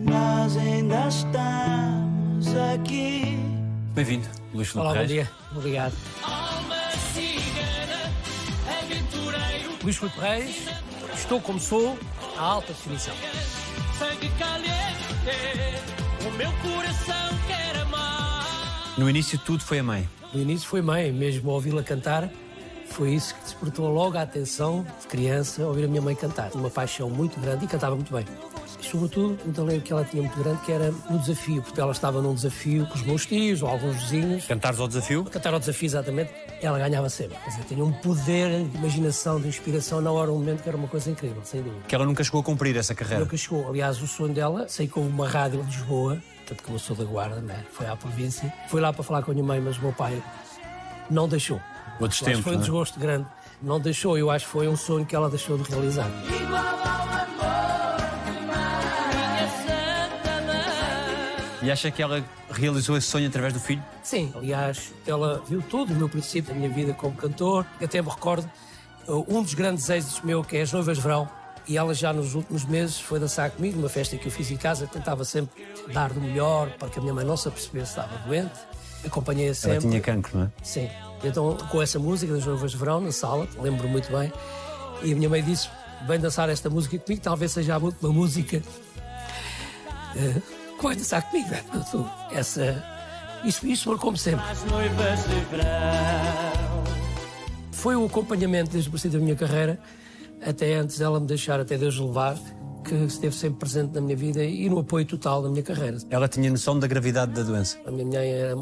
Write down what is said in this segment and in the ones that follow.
Nós ainda estamos aqui. Bem-vindo, Luís Filipe Olá, bom Reis. dia. Obrigado. Luís Filipe Reis, estou como sou, à alta definição. sangue caliente, o meu coração quer amar. No início tudo foi a mãe. No início foi mãe, mesmo ao ouvi-la cantar, foi isso que despertou logo a atenção de criança, ouvir a minha mãe cantar. Uma paixão muito grande e cantava muito bem. Sobretudo, um talento que ela tinha muito grande, que era no desafio, porque ela estava num desafio com os meus tios ou alguns vizinhos. Cantares ao desafio? Cantar ao desafio, exatamente, ela ganhava sempre. Quer dizer, tinha um poder de imaginação, de inspiração na hora, um momento que era uma coisa incrível, sem dúvida. Que ela nunca chegou a cumprir essa carreira. Nunca chegou. Aliás, o sonho dela, sei que houve uma rádio em Lisboa, tanto que eu sou da Guarda, né? foi à província, foi lá para falar com a minha mãe, mas o meu pai não deixou. Outros tempos, foi um é? desgosto grande. Não deixou, eu acho que foi um sonho que ela deixou de realizar. E acha que ela realizou esse sonho através do filho? Sim, aliás, ela viu tudo o meu princípio da minha vida como cantor. Até me recordo uh, um dos grandes êxitos meu, que é As Noivas de Verão. E ela já nos últimos meses foi dançar comigo, numa festa que eu fiz em casa. Tentava sempre dar do melhor para que a minha mãe não se apercebesse que estava doente. Acompanhei-a Ela sempre. tinha cancro, não é? Sim. Então, com essa música das Noivas de Verão, na sala, lembro muito bem, e a minha mãe disse: vem dançar esta música comigo, talvez seja a última música vai dançar comigo. Portanto, Essa, isso, isso marcou-me sempre. As noivas de verão. Foi o acompanhamento desde o princípio da minha carreira, até antes dela me deixar, até Deus levar, que esteve sempre presente na minha vida e no apoio total da minha carreira. Ela tinha noção da gravidade da doença. A minha mãe era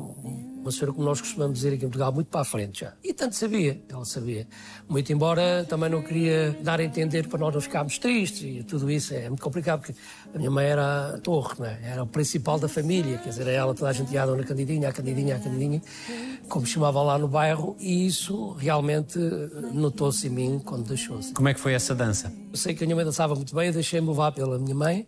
uma senhora, como nós costumamos dizer aqui em Portugal, muito para a frente já. E tanto sabia, ela sabia. Muito embora também não queria dar a entender para nós não ficarmos tristes e tudo isso é muito complicado, porque a minha mãe era a torre, não é? era o principal da família, quer dizer, ela toda a gente ia Dona Candidinha, à Candidinha, à Candidinha, como chamava lá no bairro, e isso realmente notou-se em mim quando deixou-se. Como é que foi essa dança? Eu sei que a minha mãe dançava muito bem, eu deixei-me levar pela minha mãe,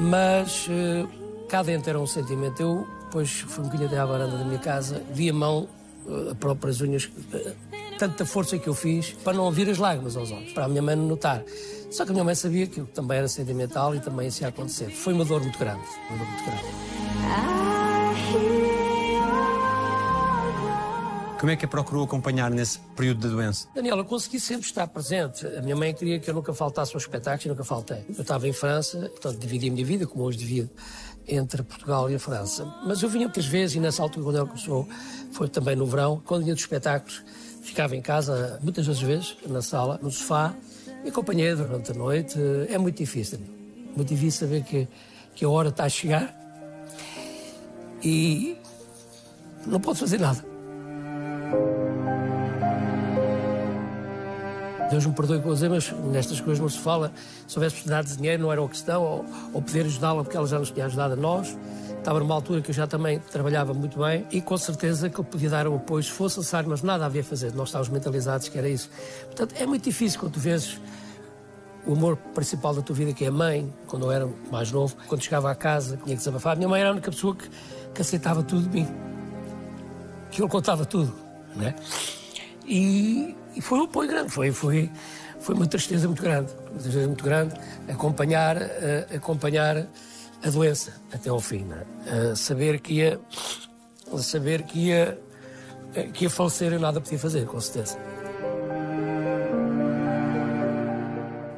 mas eh, cá dentro era um sentimento. Eu, depois, fui um bocadinho até à varanda da minha casa, vi a mão, eh, a próprias unhas, eh, tanta força que eu fiz para não ouvir as lágrimas aos olhos, para a minha mãe não notar. Só que a minha mãe sabia que eu também era sentimental e também isso ia acontecer. Foi uma dor muito grande, uma dor muito grande. Como é que a procurou acompanhar nesse período da doença? Daniela, eu consegui sempre estar presente. A minha mãe queria que eu nunca faltasse aos espetáculos e nunca faltei. Eu estava em França, portanto dividi a minha vida, como hoje divido, entre Portugal e a França. Mas eu vinha muitas vezes, e nessa altura, quando ela começou, foi também no verão, quando vinha dos espetáculos, ficava em casa, muitas das vezes, na sala, no sofá, e acompanhei durante a noite. É muito difícil, muito difícil saber que, que a hora está a chegar e não posso fazer nada. Deus me perdoe por dizer, mas nestas coisas não se fala. Se houvesse precisado de dinheiro, não era uma questão, ou, ou poder ajudá-la, porque ela já nos tinha ajudado a nós. Estava numa altura que eu já também trabalhava muito bem e com certeza que eu podia dar o apoio se fosse necessário, mas nada havia a fazer. Nós estávamos mentalizados que era isso. Portanto, é muito difícil quando tu vês o amor principal da tua vida, que é a mãe, quando eu era mais novo, quando chegava à casa, tinha que desabafar. Minha mãe era a única pessoa que, que aceitava tudo de mim, que ele contava tudo, né? E, e foi um apoio grande, foi, foi, foi uma tristeza muito grande, uma tristeza muito grande acompanhar, eh, acompanhar a doença até ao fim, né? Eh, saber que ia, saber que ia, eh, que ia falecer e nada podia fazer, com certeza.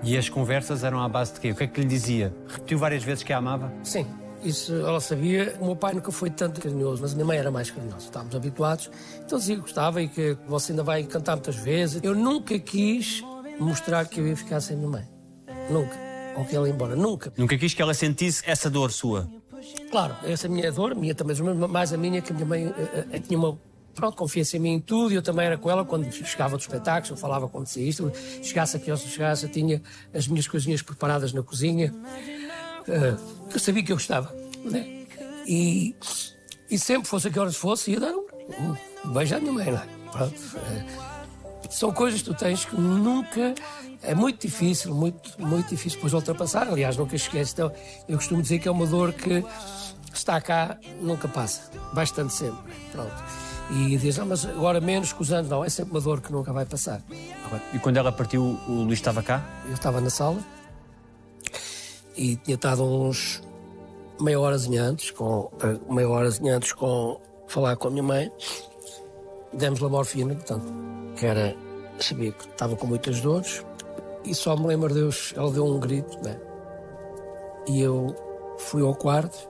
E as conversas eram à base de quê? O que é que lhe dizia? Repetiu várias vezes que a amava? Sim, isso ela sabia. O meu pai nunca foi tanto carinhoso, mas a minha mãe era mais carinhosa. Estávamos habituados. Então dizia que gostava e que você ainda vai cantar muitas vezes. Eu nunca quis mostrar que eu ia ficar sem a minha mãe. Nunca. Ou que ela ia embora. Nunca. Nunca quis que ela sentisse essa dor sua. Claro, essa é a minha dor, a minha também, mais a minha, que a minha mãe eh, eh, tinha uma pronto, confiança em mim em tudo, e eu também era com ela quando chegava dos espetáculos, eu falava quando acontecia isto, chegasse aqui ou se chegasse, eu tinha as minhas coisinhas preparadas na cozinha, eh, que eu sabia que eu gostava, né? E, e sempre, fosse a que horas fosse, ia dar um, um beijo à minha mãe, né? Pronto, eh, são coisas que tu tens que nunca. É muito difícil, muito, muito difícil depois ultrapassar. Aliás, nunca esquece. Então, eu costumo dizer que é uma dor que está cá, nunca passa. Bastante sempre. Pronto. E diz, ah, mas agora menos que os anos. Não, é sempre uma dor que nunca vai passar. E quando ela partiu, o Luís estava cá? Eu estava na sala e tinha estado uns meia horazinha antes, com, eh, meia horazinha antes com falar com a minha mãe. Demos-lhe a morfina, portanto, que era, sabia que estava com muitas dores. E só me lembro, Deus, ela deu um grito, né? E eu fui ao quarto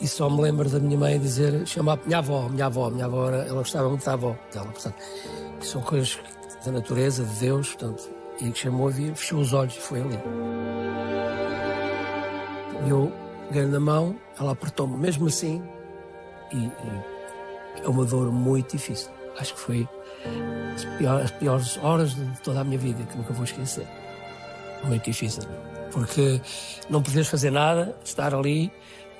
e só me lembro da minha mãe dizer, chamar minha avó, minha avó, minha avó, era, ela gostava muito da avó dela, portanto, são coisas da natureza, de Deus, portanto, e que chamou e fechou os olhos e foi ali. Eu peguei na mão, ela apertou-me mesmo assim e, e, é uma dor muito difícil. Acho que foi as piores, as piores horas de toda a minha vida que nunca vou esquecer. Muito difícil. Porque não podias fazer nada, estar ali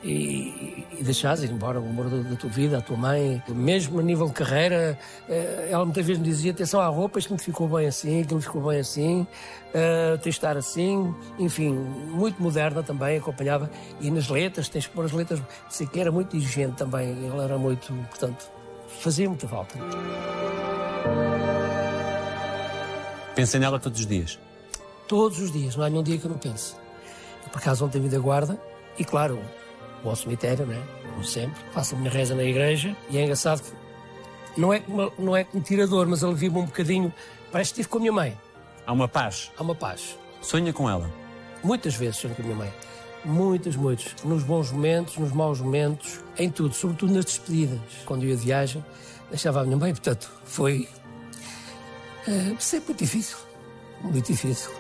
e, e deixares ir embora o amor da, tua vida, a tua mãe. Mesmo a nível de carreira, eh, ela muitas vezes me dizia: atenção à roupa, isto me ficou bem assim, aquilo me ficou bem assim, uh, tens de estar assim. Enfim, muito moderna também, acompanhava. E nas letras, tens que pôr as letras, sei que era muito exigente também. Ela era muito, portanto, fazia muita falta. Pensa nela todos os dias? Todos os dias, não há nenhum dia que eu não pense. Por acaso, ontem vi da guarda e, claro, vou ao cemitério, né? como sempre, faço a minha reza na igreja e é engraçado que não é, não é como tirador, mas alivia-me um bocadinho. Parece que estive com a minha mãe. Há uma paz? Há uma paz. Sonha com ela? Muitas vezes sonho com a minha mãe. Muitas, muitos. Nos bons momentos, nos maus momentos, em tudo, sobretudo nas despedidas. Quando eu ia de viagem, deixava a minha mãe, portanto, foi. Uh, sempre muito difícil. Muito difícil.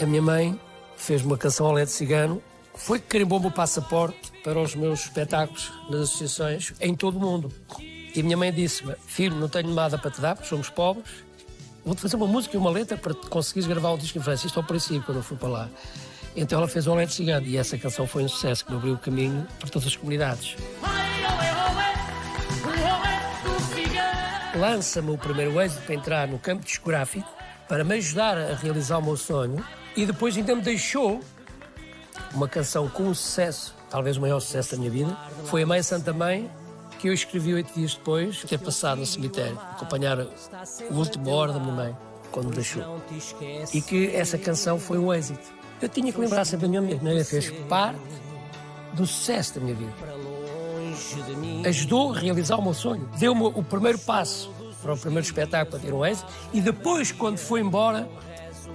A minha mãe fez uma canção ao LED Cigano, foi que carimbou o passaporte para os meus espetáculos nas associações em todo o mundo. E a minha mãe disse-me: Filho, não tenho nada para te dar, porque somos pobres, vou-te fazer uma música e uma letra para conseguires gravar um disco em França. Isto ao princípio, quando eu fui para lá. Então ela fez o LED Cigano e essa canção foi um sucesso que me abriu o caminho para todas as comunidades. Lança-me o primeiro êxito para entrar no campo discográfico para me ajudar a realizar o meu sonho e depois ainda me deixou uma canção com um sucesso, talvez o maior sucesso da minha vida. Foi a Mãe Santa Mãe, que eu escrevi oito dias depois de ter passado no cemitério, acompanhar o último hora da minha mãe, quando me deixou. E que essa canção foi um êxito. Eu tinha que lembrar sempre da minha mãe, fez parte do sucesso da minha vida. Ajudou a realizar o meu sonho. Deu-me o primeiro passo para o primeiro espetáculo para ter um êxito e depois, quando foi embora,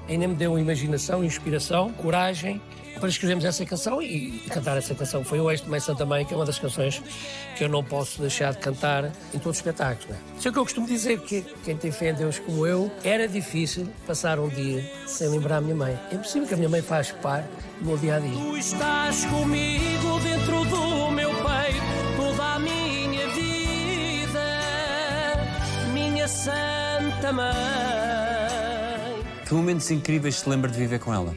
ainda me deu imaginação, inspiração, coragem para escrevermos essa canção e cantar essa canção. Foi o de Mãe Santa Mãe, que é uma das canções que eu não posso deixar de cantar em todos os espetáculos. Né? Isso é o que eu costumo dizer, que quem tem fé em Deus como eu, era difícil passar um dia sem lembrar a minha mãe. É impossível que a minha mãe faz parte do meu dia a dia. Tu estás comigo dentro do meu peito, toda a minha vida, minha Santa Mãe. Que momentos incríveis se lembra de viver com ela?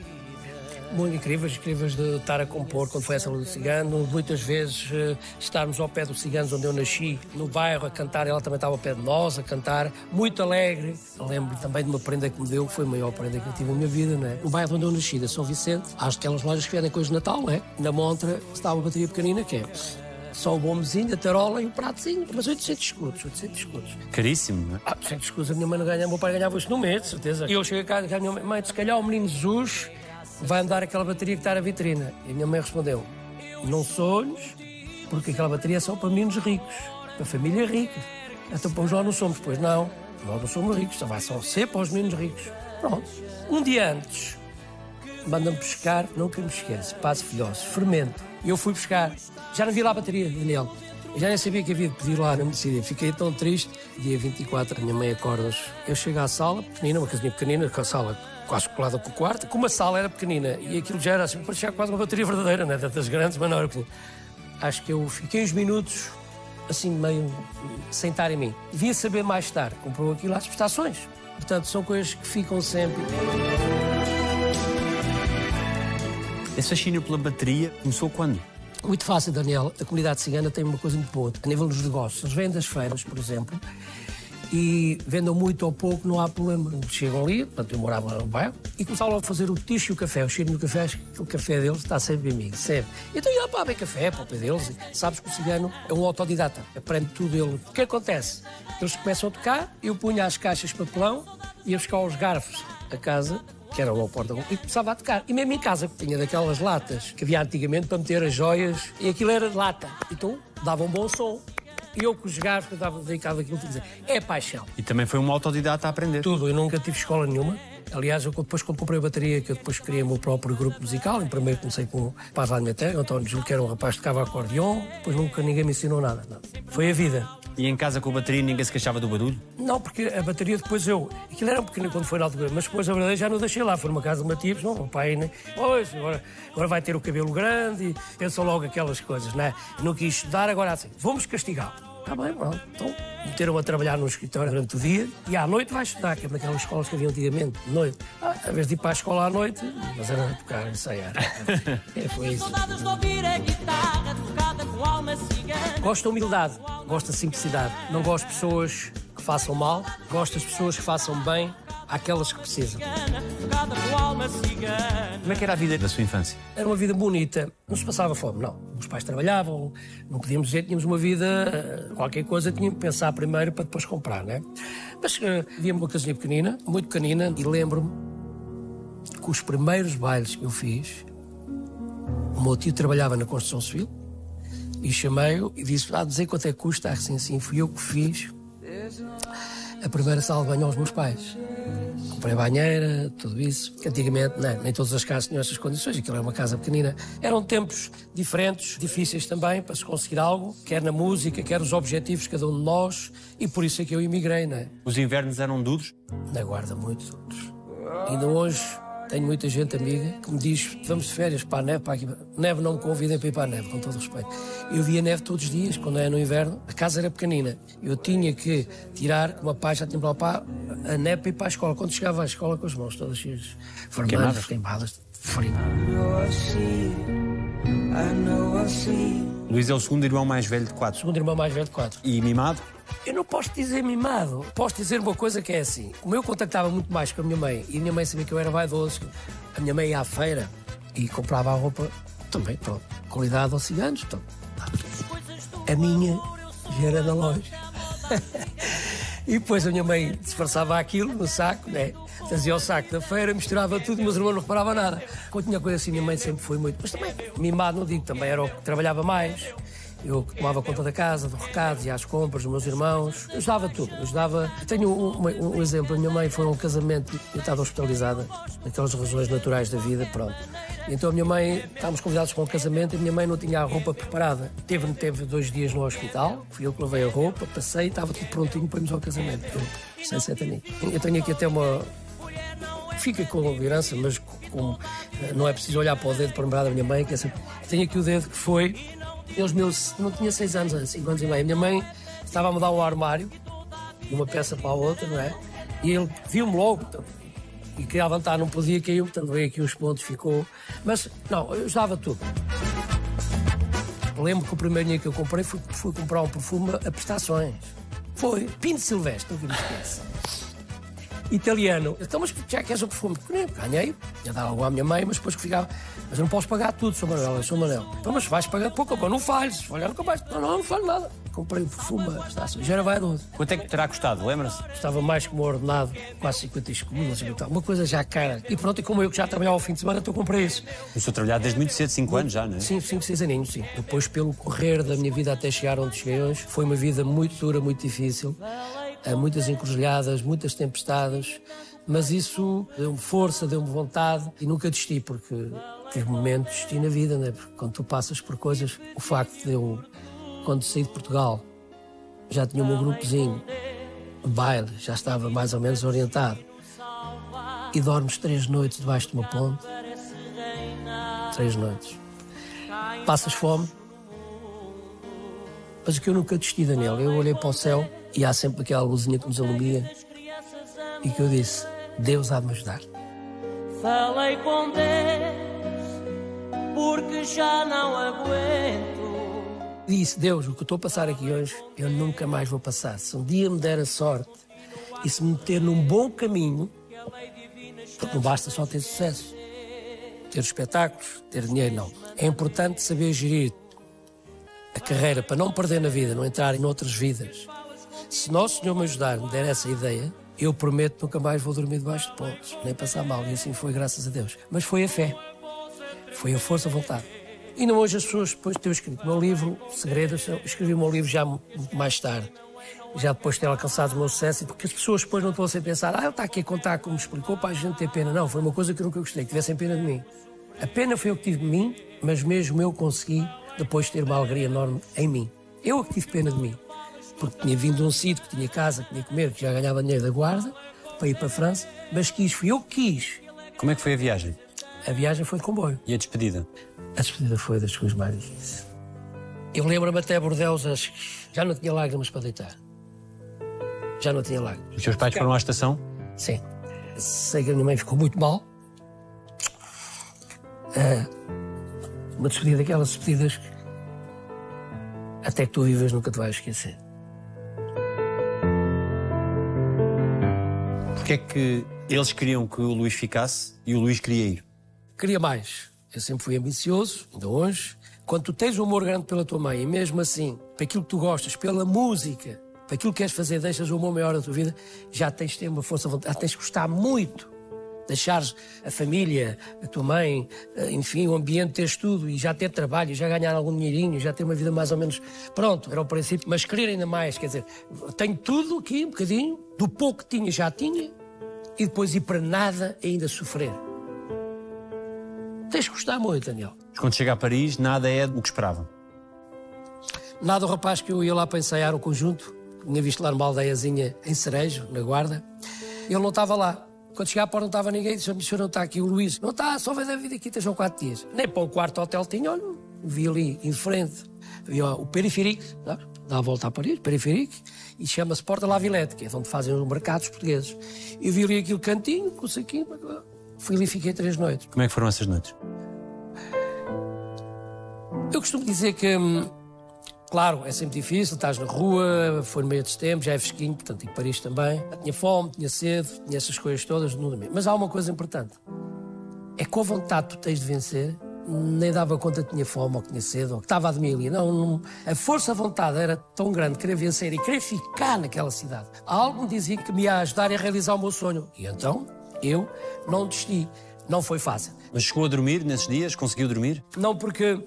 Muito incríveis, incríveis de estar a compor quando foi essa luz do cigano. Muitas vezes uh, estarmos ao pé dos ciganos onde eu nasci, no bairro, a cantar. Ela também estava ao pé de nós, a cantar, muito alegre. Lembro também de uma prenda que me deu, que foi a maior prenda que eu tive na minha vida, não é? No bairro onde eu nasci, da São Vicente, há aquelas lojas que vendem coisas de Natal, não é? Na montra estava uma bateria pequenina que é só o bombezinho, a tarola e o pratozinho, mas 800 escudos, 800 escudos. Caríssimo, não é? Ah, 800 escudos, a minha mãe não ganha, o meu pai ganhava isto no mês, de certeza. E eu cheguei casa e a minha mãe, mãe, se calhar o menino Jesus vai andar aquela bateria que está na vitrina. E a minha mãe respondeu, não sonhos, porque aquela bateria é só para meninos ricos, para família rica. Então para nós não somos, pois não, nós não somos ricos, só vai só ser para os meninos ricos. Pronto. Um dia antes, manda-me pescar, nunca me esqueço, passo filhosos, fermento. E eu fui buscar. Já não vi lá a bateria, Daniel. Eu já nem sabia que havia de pedir lá, não me decidi. Fiquei tão triste. Dia 24, a minha mãe acorda Eu chego à sala, pequenina, uma casinha pequenina, com a sala quase colada com o quarto, como a sala era pequenina. E aquilo já era assim, parecia quase uma bateria verdadeira, né? Tantas grandes, mas não era pequenina. Acho que eu fiquei uns minutos, assim, meio sem estar em mim. Devia saber mais tarde. Comprou aquilo às prestações. Portanto, são coisas que ficam sempre. Esse fascínio pela bateria começou quando? Muito fácil, Daniel. A comunidade cigana tem uma coisa muito boa. A nível dos negócios, eles vêm das feiras, por exemplo, e vendam muito ou pouco, não há problema. Chegam ali, portanto, eu morava no bairro, e começavam a fazer o ticho e o café. O cheiro no café, o café deles está sempre amigo, sempre. Então ia para beber café, para o pé deles. Sabes que o cigano é um autodidata, aprende tudo ele. O que acontece? Eles começam a tocar, eu punha as caixas de papelão, ia buscar os garfos a casa, que era o porta e começava a tocar. E mesmo em casa, tinha daquelas latas que havia antigamente para meter as joias, e aquilo era de lata. Então dava um bom som. E eu com os gajos que eu estava dedicado àquilo, dizer, é paixão. E também foi um autodidata a aprender. Tudo, eu nunca tive escola nenhuma. Aliás, eu depois quando comprei a bateria, que eu depois criei o meu próprio grupo musical, em primeiro comecei com o Paz lá minha terra, António Júlio, que era um rapaz que tocava acordeon, depois nunca ninguém me ensinou nada. Não. Foi a vida. E em casa com a bateria ninguém se queixava do barulho? Não, porque a bateria depois eu. Aquilo era um pequeno quando foi na altura, mas depois a verdade já não deixei lá. Foi numa casa de Matias, não, o pai, né? Pois, agora, agora vai ter o cabelo grande e pensam logo aquelas coisas, né? Não quis estudar, agora assim, vamos castigá-lo. Está bem, pronto. Então, meteram a trabalhar no escritório durante o dia e à noite vai estudar, que é naquelas escolas que havia antigamente, de noite. Ah, a vez de ir para a escola à noite, mas era tocar, ensaiar. é, foi isso. Gosto da humildade, gosto da simplicidade. Não gosto de pessoas façam mal, gosto das pessoas que façam bem àquelas que precisam. Como é que era a vida da sua infância? Era uma vida bonita, não se passava fome, não. Os pais trabalhavam, não podíamos dizer tínhamos uma vida, qualquer coisa tínhamos que pensar primeiro para depois comprar, né? Mas uh, havia uma casinha pequenina, muito pequenina, e lembro-me que os primeiros bailes que eu fiz, o meu tio trabalhava na construção civil, e chamei-o e disse: Ah, dizer quanto é que custa, assim, assim, fui eu que fiz a primeira sala de banho aos meus pais. Comprei banheira, tudo isso. Antigamente, não, nem todas as casas tinham essas condições, aquilo era uma casa pequenina. Eram tempos diferentes, difíceis também, para se conseguir algo, quer na música, quer os objetivos de cada um de nós, e por isso é que eu emigrei, não é? Os invernos eram duros? Na guarda, muito duros. Ainda hoje tenho muita gente amiga que me diz: vamos de férias para a neve, para aqui. Neve não me convidem para ir para a neve, com todo respeito. Eu via neve todos os dias, quando é no inverno. A casa era pequenina. Eu tinha que tirar, com uma pai já tinha para lá, a neve para ir para a escola. Quando chegava à escola, com as mãos todas cheias, vermelhas, queimadas, frio. Luís é o segundo irmão mais velho de quatro. Segundo irmão mais velho de quatro. E mimado? Eu não posso dizer mimado. Posso dizer uma coisa que é assim. Como eu contactava muito mais com a minha mãe e a minha mãe sabia que eu era vaidoso, a minha mãe ia à feira e comprava a roupa também, pronto, qualidade aos ciganos. Então, a minha já era na loja. e depois a minha mãe disfarçava aquilo no saco, né? Fazia o saco da feira, misturava tudo, mas o irmão não reparava nada. Quando tinha coisa assim, minha mãe sempre foi muito. Mas também, mimado, não digo, também era o que trabalhava mais. Eu tomava conta da casa, dos recados, ia às compras, dos meus irmãos. Eu ajudava tudo. Eu ajudava. Tenho um, um, um, exemplo. A minha mãe foi a um casamento, eu estava hospitalizada, naquelas razões naturais da vida, pronto. Então a minha mãe, estávamos convidados para um casamento e a minha mãe não tinha a roupa preparada. Teve, teve dois dias no hospital, fui eu que levei a roupa, passei, estava tudo prontinho para irmos ao casamento. Sem sete. Eu tenho aqui até uma. Fica com a herança, mas com, não é preciso olhar para o dedo para lembrar da minha mãe. Que é sempre... Tenho aqui o dedo que foi os meus. Não tinha seis anos, cinco anos e meio. Minha mãe estava a mudar o armário de uma peça para a outra, não é? E ele viu-me logo. Então, e queria levantar, não podia, caiu, portanto veio aqui uns pontos, ficou. Mas, não, eu usava tudo. Lembro que o primeiro dia que eu comprei fui comprar um perfume a prestações. Foi Pinto Silvestre, nunca me esqueço. Italiano. Então, mas já queres o perfume? Ganhei, ia dar algo à minha mãe, mas depois que ficava. Mas eu não posso pagar tudo, Sr. Manuel, eu sou Manuel. Então, mas vais pagar pouco, não falhes. Falhar nunca mais. Não, não, não falho nada. Comprei o perfume, já era vaidoso. Quanto é que terá custado, lembra-se? Estava mais que o ordenado, quase 50 escudos, uma coisa já cara. E pronto, e como eu que já trabalhava ao fim de semana, então comprei isso. Começou a trabalhar desde muito cedo, 5 anos já, não é? Sim, 5, 6 aninhos, sim. Depois, pelo correr da minha vida até chegar onde cheguei hoje, foi uma vida muito dura, muito difícil. Muitas encruzilhadas, muitas tempestades mas isso deu-me força, deu-me vontade e nunca desisti, porque tive momentos de desistir na vida, né? porque quando tu passas por coisas, o facto de eu, quando saí de Portugal, já tinha o meu grupozinho, baile, já estava mais ou menos orientado, e dormes três noites debaixo de uma ponte, três noites, passas fome, mas o que eu nunca desisti, Daniel, eu olhei para o céu e há sempre aquela luzinha que nos alumia e que eu disse, Deus há de me ajudar. Falei com Deus, porque já não aguento. Disse, Deus, o que eu estou a passar aqui hoje, eu nunca mais vou passar. Se um dia me der a sorte e se me meter num bom caminho, porque não basta só ter sucesso, ter espetáculos, ter dinheiro, não. É importante saber gerir a carreira para não perder na vida, não entrar em outras vidas. Se Nosso Senhor me ajudar, me der essa ideia, Eu prometo nunca mais vou dormir debaixo de pontes, nem passar mal. E assim foi, graças a Deus. Mas foi a fé. Foi a força, a vontade. E não hoje as pessoas, depois de ter escrito o meu livro, Segredos, escrevi o meu livro já mais tarde. Já depois de ter alcançado o meu sucesso, porque as pessoas depois não estão a pensar, ah, ele está aqui a contar como explicou para a gente ter pena. Não, foi uma coisa que eu nunca gostei, que tivessem pena de mim. A pena foi eu que tive de mim, mas mesmo eu consegui depois ter uma alegria enorme em mim. Eu é que tive pena de mim porque tinha vindo de um sítio, que tinha casa, que tinha comer, que já ganhava dinheiro da guarda, para ir para a França, mas quis, fui eu que quis. Como é que foi a viagem? A viagem foi de comboio. E a despedida? A despedida foi das coisas mais difíceis. Eu lembro-me até Bordeus, acho que já não tinha lágrimas para deitar. Já não tinha lágrimas. Os seus pais foram à estação? Sim. Sei que a minha mãe ficou muito mal. Ah, uma despedida daquelas despedidas que até que tu vivas nunca te vais esquecer. Porquê é que eles queriam que o Luís ficasse e o Luís queria ir? Queria mais. Eu sempre fui ambicioso, ainda hoje. Quando tu tens um amor grande pela tua mãe e mesmo assim, para aquilo que tu gostas, pela música, para aquilo que queres fazer, deixas o amor maior da tua vida, já tens de ter uma força já tens de gostar muito. Deixares a família, a tua mãe, eh, enfim, o ambiente, teres tudo e já ter trabalho, já ganhar algum dinheirinho, já ter uma vida mais ou menos. Pronto, era o princípio. Mas querer ainda mais, quer dizer, tenho tudo aqui, um bocadinho, do pouco que tinha, já tinha, e depois ir para nada ainda sofrer. Tens de gostar muito, Daniel. Quando chega a Paris, nada é o que esperava. Nada o rapaz que eu ia lá para ensaiar o conjunto, tinha visto lá numa aldeiazinha em Cerejo, na Guarda, ele não estava lá. Quando cheguei à porta não estava ninguém, disse, o senhor não está aqui, o Luís. Não está, só vai dar vida aqui, estejam quatro dias. Nem para o quarto hotel tinha, olha, vi ali em frente, vi o periférico, dá a volta a Paris, periférico, e chama-se Porta La Villette, que é onde fazem os mercados portugueses. Eu vi ali aquele cantinho, com o saquinho, fui ali e fiquei três noites. Como é que foram essas noites? Eu costumo dizer que, hum, claro, é sempre difícil, estás na rua, foi no meio de setembro, já é fresquinho, portanto, em Paris também. Tinha fome, tinha sede, tinha essas coisas todas, não dormia. Mas há uma coisa importante: é com a vontade que tu tens de vencer, nem dava conta que tinha fome ou que tinha sede ou que estava a dormir ali. Não, não, a força de vontade era tão grande, querer vencer e querer ficar naquela cidade. Algo me dizia que me ia ajudar a realizar o meu sonho. E então, eu não desisti. Não foi fácil. Mas chegou a dormir nesses dias? Conseguiu dormir? Não porque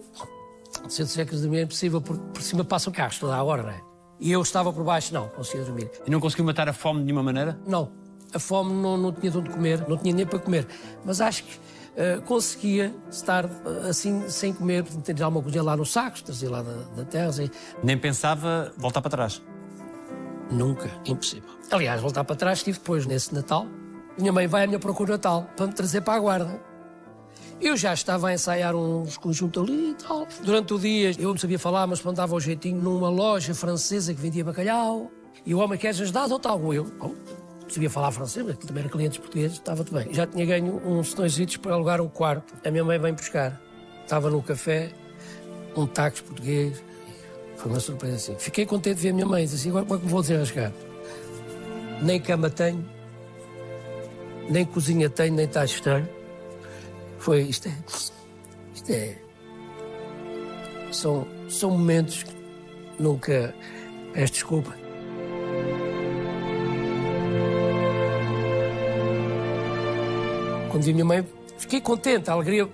centro séculos de dormir é impossível, por, por cima passam carros toda a hora, não é? E eu estava por baixo, não, conseguia dormir. E não conseguiu matar a fome de nenhuma maneira? Não, a fome não, não tinha de onde comer, não tinha nem para comer. Mas acho que uh, conseguia estar uh, assim, sem comer, ter alguma coisa lá no saco, trazer lá da, da terra. Assim. Nem pensava voltar para trás? Nunca, impossível. Aliás, voltar para trás estive depois, nesse Natal. Minha mãe vai à minha procura Natal para me trazer para a guarda. Eu já estava a ensaiar uns conjuntos ali e tal. Durante o dia eu não sabia falar, mas mandava o jeitinho numa loja francesa que vendia bacalhau. E o homem queres ajudar ou tal? Eu oh, sabia falar francês, mas também era clientes portugueses, estava tudo bem. Já tinha ganho uns setões para alugar um quarto. A minha mãe vem buscar. Estava no café, um táxi português. Foi uma surpresa assim. Fiquei contente de ver a minha mãe. Disse assim, agora como é que me vou desenrascar? Nem cama tenho, nem cozinha tenho, nem está estranho. Foi, isto é, isto é, são, são momentos que nunca peço desculpa. Quando vi minha mãe, fiquei contente, a alegria,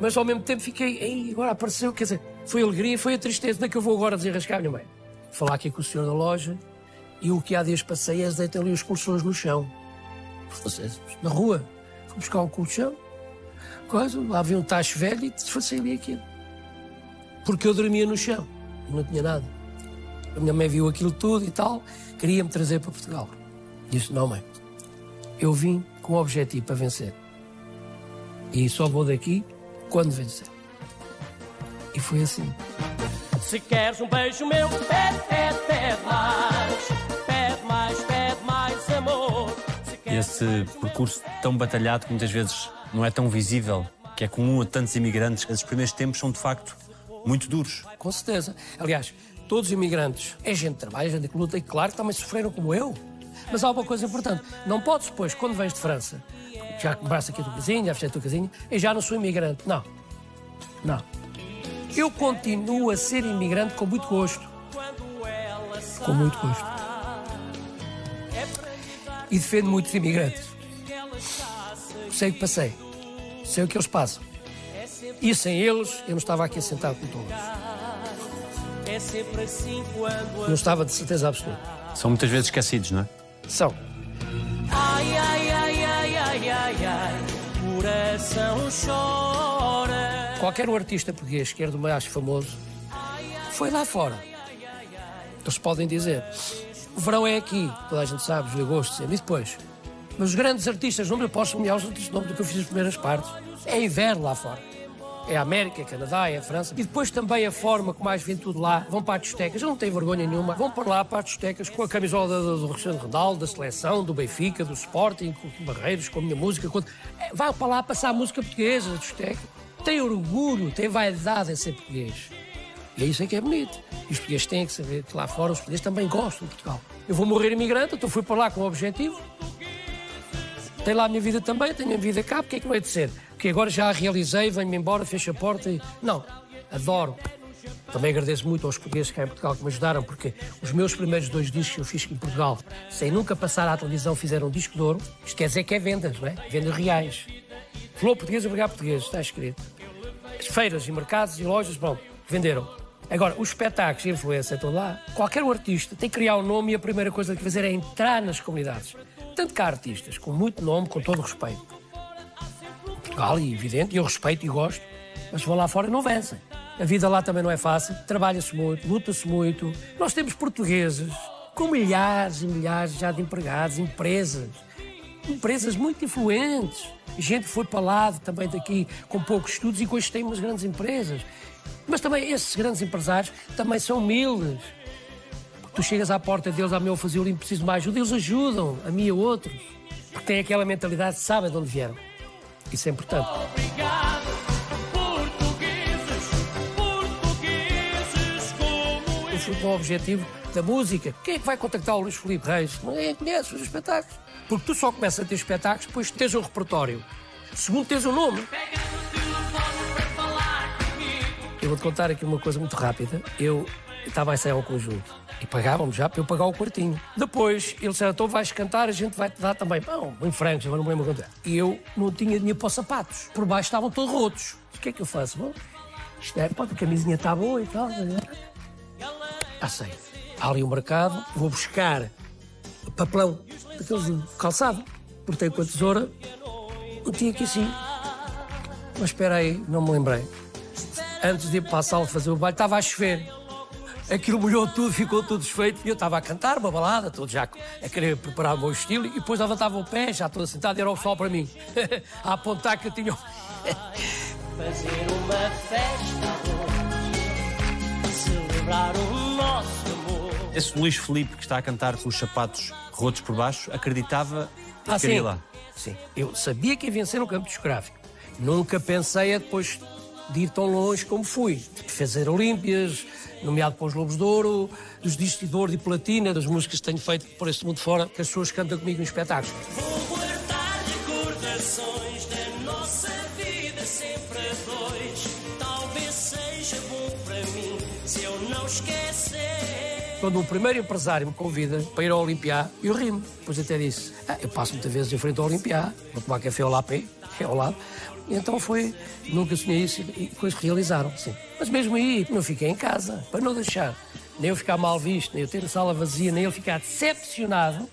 mas ao mesmo tempo fiquei, Ei, agora apareceu, quer dizer, foi a alegria foi a tristeza, onde é que eu vou agora desenrascar minha mãe? Falar aqui com o senhor da loja e o que há dias passei é deitar ali os colchões no chão. Na rua, fui buscar um colchão, coisa, lá havia um tacho velho e desfacei ali aquilo. Porque eu dormia no chão, não tinha nada. A minha mãe viu aquilo tudo e tal, queria-me trazer para Portugal. Disse: Não, mãe, eu vim com o objetivo para vencer. E só vou daqui quando vencer. E foi assim. Se queres um beijo meu, pede, pede, mais. Esse percurso tão batalhado que muitas vezes não é tão visível, que é comum a tantos imigrantes, esses primeiros tempos são de facto muito duros. Com certeza. Aliás, todos os imigrantes é gente que trabalha, gente que luta e claro também sofreram como eu. Mas há uma coisa importante: não podes depois, quando vens de França, já compraste aqui a tua casinha, já fizeste a tua casinha, e já não sou imigrante. Não. Não. Eu continuo a ser imigrante com muito gosto. Com muito gosto. E defendo muitos imigrantes. Sei o que passei, sei o que eles passam. E sem eles, eu não estava aqui sentado com todos. Não estava de certeza absoluta. São muitas vezes esquecidos, não é? São. Ai, ai, ai, ai, ai, ai, ai, coração chora. Qualquer um artista português que era do mais famoso foi lá fora. Eles podem dizer: o verão é aqui, toda a gente sabe, julho, agosto, setembro, e depois. Mas os grandes artistas, não me posso nomear os artistas nome do que eu fiz as primeiras partes. É inverno lá fora. É a América, é Canadá, é a França. E depois também a forma como mais vem tudo lá. Vão para as discotecas, não têm vergonha nenhuma. Vão para lá para as discotecas com a camisola do, do Cristiano Ronaldo, da seleção, do Benfica, do Sporting, com Barreiros, com a minha música. Com... É, Vai para lá passar a música portuguesa, a discoteca. Tem orgulho, tem vaidade em ser português. E é isso é que é bonito. E os portugueses têm que saber que lá fora os portugueses também gostam de Portugal. Eu vou morrer imigrante, então fui para lá com o objetivo. Tenho lá a minha vida também, tenho a minha vida cá, porque é que não é de ser? Porque agora já a realizei, venho-me embora, fecho a porta e. Não, adoro. Também agradeço muito aos portugueses cá em Portugal que me ajudaram, porque os meus primeiros dois discos que eu fiz em Portugal, sem nunca passar à televisão, fizeram um disco de ouro. Isto quer dizer que é vendas, não é? Vendas reais. Falou português, obrigado português, está escrito. As feiras e mercados e lojas, bom, venderam. Agora, os espetáculos e a influência estão lá. Qualquer um artista tem que criar um nome e a primeira coisa que fazer é entrar nas comunidades. Tanto que há artistas com muito nome, com todo o respeito. Portugal, e evidente, eu respeito e gosto, mas vão lá fora e não vencem. A vida lá também não é fácil, trabalha-se muito, luta-se muito. Nós temos portugueses com milhares e milhares já de empregados, empresas, empresas muito influentes. Gente que foi para lá também daqui com poucos estudos e que hoje tem umas grandes empresas. Mas também esses grandes empresários também são humildes. Porque tu chegas à porta deles, a meu fazer o limpo, preciso de mais ajuda, eles ajudam, a mim e a outros. Porque têm aquela mentalidade, sabem de onde vieram. Isso é importante. Obrigado, portugueses, portugueses como Eu fui com o objetivo da música. Quem é que vai contactar o Luís Filipe Reis? Ninguém conhece os espetáculos. Porque tu só começas a ter espetáculos depois de teres um repertório. Segundo, tens um nome. Eu vou-te contar aqui uma coisa muito rápida. Eu estava a ensaiar um conjunto e pagavam-me já para eu pagar o quartinho. Depois, eles disseram, então vais cantar, a gente vai-te dar também. Não, em francos, agora não me lembro quanto é. E eu não tinha dinheiro para os sapatos. Por baixo estavam todos rotos. O que é que eu faço? Bom, isto é, pô, a camisinha está boa e tal. Ah, sei. Há ali um mercado, vou buscar papelão daqueles calçado. Cortei com a tesoura, meti aqui assim. Mas espera aí, não me lembrei. Antes de ir para a sala fazer o baile, estava a chover. Aquilo molhou tudo, ficou tudo desfeito. E eu estava a cantar uma balada, todo já a querer preparar o meu estilo. E depois levantava o pé, já todo sentado, e era o sol para mim. a apontar que eu tinha. fazer uma festa hoje, celebrar o nosso amor. Esse Luís Felipe que está a cantar com os sapatos rotos por baixo acreditava que Ah, queria sim. lá. Sim. Eu sabia que ia vencer no campo discográfico. Nunca pensei a depois de ir tão longe como fui. De fazer Olímpias, nomeado para os Lobos de Ouro, dos discos de ouro e platina, das músicas que tenho feito por este mundo fora, que as pessoas cantam comigo em espetáculos. Vou guardar recordações da nossa vida sempre a dois. Talvez seja bom para mim se eu não esquecer. Quando o primeiro empresário me convida para ir ao Olimpiá, eu rimo. Depois até disse, ah, eu passo muitas vezes em frente ao Olimpiá, vou tomar café ao Lapé, é ao lado. Então foi, nunca sonhei isso e depois realizaram, sim. Mas mesmo aí, não fiquei em casa, para não deixar nem eu ficar mal visto, nem eu ter a sala vazia, nem eu ficar decepcionado.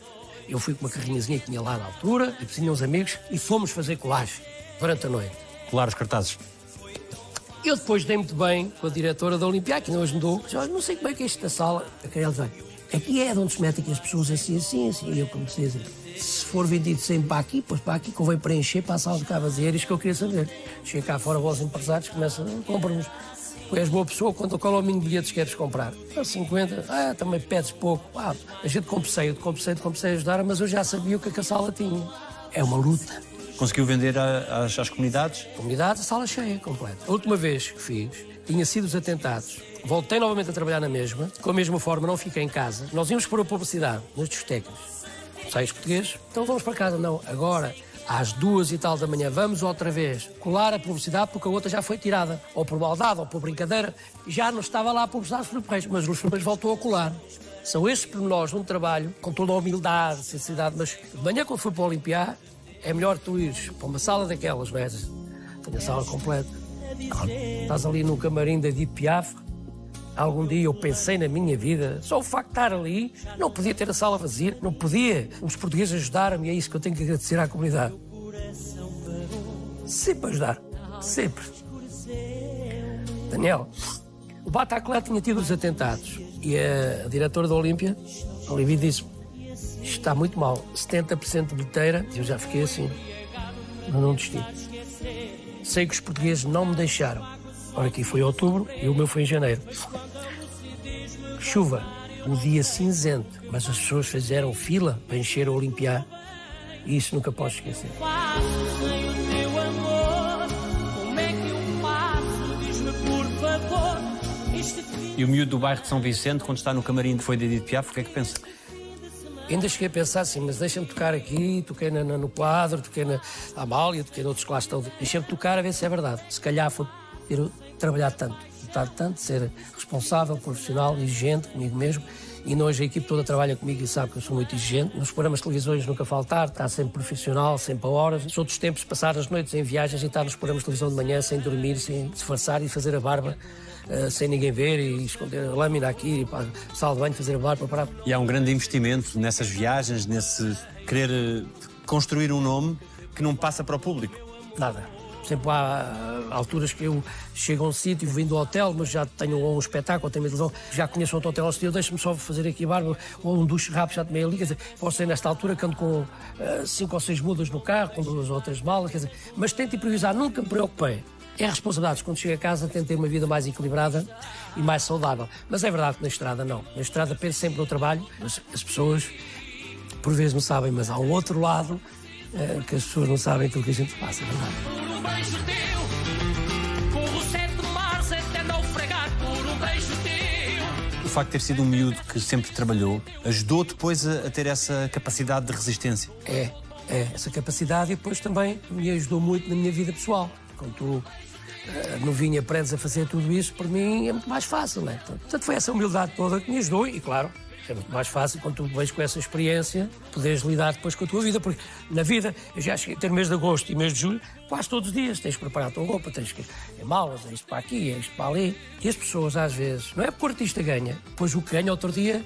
Eu fui com uma carrinhazinha que tinha lá na altura, e tinha uns amigos, e fomos fazer colagem durante a noite. Colar os cartazes. Eu depois dei muito bem com a diretora da Olimpiá, que mudou. Disse, "Olha, não sei como é que é isto da sala. A Carela aqui é de onde se metem aqui as pessoas assim, assim, assim. E eu comecei a dizer, se for vendido sempre para aqui, pois para aqui, convém preencher para a sala de cá vazia. Era isto que eu queria saber. Cheguei cá fora, vós empresários, começam, compram-nos. Tu és boa pessoa, quando qual é o mínimo de bilhetes que queres comprar? Ah, 50, ah, também pedes pouco. Ah, a gente compensei, eu compensei, compensei a ajudar, mas eu já sabia o que, é a sala tinha. É uma luta. Conseguiu vender a- às, às comunidades? Comunidade, a sala cheia, completa. A última vez que fiz, tinha sido os atentados. Voltei novamente a trabalhar na mesma, com a mesma forma, não fiquei em casa. Nós íamos pôr a publicidade nas discotecas. Sais português? Então vamos para casa. Não, agora, às duas e tal da manhã, vamos outra vez colar a publicidade porque a outra já foi tirada. Ou por maldade, ou por brincadeira. Já não estava lá a publicidade dos Reis, mas os Reis voltou a colar. São estes pormenores de um trabalho com toda a humildade, sinceridade, mas de manhã quando for para o Olimpiar, é melhor tu ires para uma sala daquelas, não é? Tenho a sala completa. Estás ali no camarim da Edith Piaf, Algum dia eu pensei na minha vida, só o facto de estar ali, não podia ter a sala vazia, não podia. Os portugueses ajudaram-me, é isso que eu tenho que agradecer à comunidade. Sempre ajudar, sempre. Daniel, o Bataclan tinha tido os atentados e a diretora da Olímpia, Olivia, disse isto está muito mal, 70% de bilheteira, eu já fiquei assim, não desisti. Sei que os portugueses não me deixaram. Ora, aqui foi outubro e o meu foi em janeiro. Chuva, um dia cinzento, mas as pessoas fizeram fila para encher o Olimpiar e isso nunca posso esquecer. E o miúdo do bairro de São Vicente, quando está no camarim foi de Edith Piaf, o que é que pensa? Ainda cheguei a pensar assim, mas deixa-me tocar aqui, toquei na, na, no quadro, toquei na Amália, toquei noutros que lá estão. Deixa-me tocar a ver se é verdade. Se calhar foi ter trabalhado tanto, lutar tanto, ser responsável, profissional, exigente comigo mesmo. E hoje a equipe toda trabalha comigo e sabe que eu sou muito exigente. Nos programas de televisões nunca faltar, está sempre profissional, sempre a horas. Sou dos tempos de passar as noites em viagens e estar nos programas de televisão de manhã sem dormir, sem disfarçar e fazer a barba uh, sem ninguém ver e esconder a lâmina aqui, para sala de banho, fazer a barba para. E há um grande investimento nessas viagens, nesse querer construir um nome que não passa para o público. Nada Sempre há alturas que eu chego a um sítio, vim do hotel, mas já tenho um espetáculo, tenho televisão, já conheço outro hotel estilo, deixa-me só fazer aqui a barba, ou um duche rápido, já tomei ali, quer dizer, posso ser nesta altura ando com uh, cinco ou seis mudas no carro, com duas ou três malas, quer dizer, mas tento improvisar, nunca me preocupei. É responsabilidade. Quando chego a casa, tento ter uma vida mais equilibrada e mais saudável. Mas é verdade que na estrada não. Na estrada penso sempre no trabalho, mas as pessoas por vezes não sabem, mas há um outro lado uh, que as pessoas não sabem aquilo que a gente passa, é verdade facto de ter sido um miúdo que sempre trabalhou ajudou depois a, a ter essa capacidade de resistência? É, é, essa capacidade e depois também me ajudou muito na minha vida pessoal. Quando tu uh, novinho aprendes a fazer tudo isso, para mim é muito mais fácil, né? Portanto, foi essa humildade toda que me ajudou e, claro, é muito mais fácil quando tu vens com essa experiência poderes lidar depois com a tua vida, porque na vida, eu já cheguei a ter mês de agosto e mês de julho, quase todos os dias tens que preparar a tua roupa, tens que é malas, é isto para aqui, é isto para ali. E as pessoas às vezes, não é porque o artista ganha, depois o que ganha outro dia,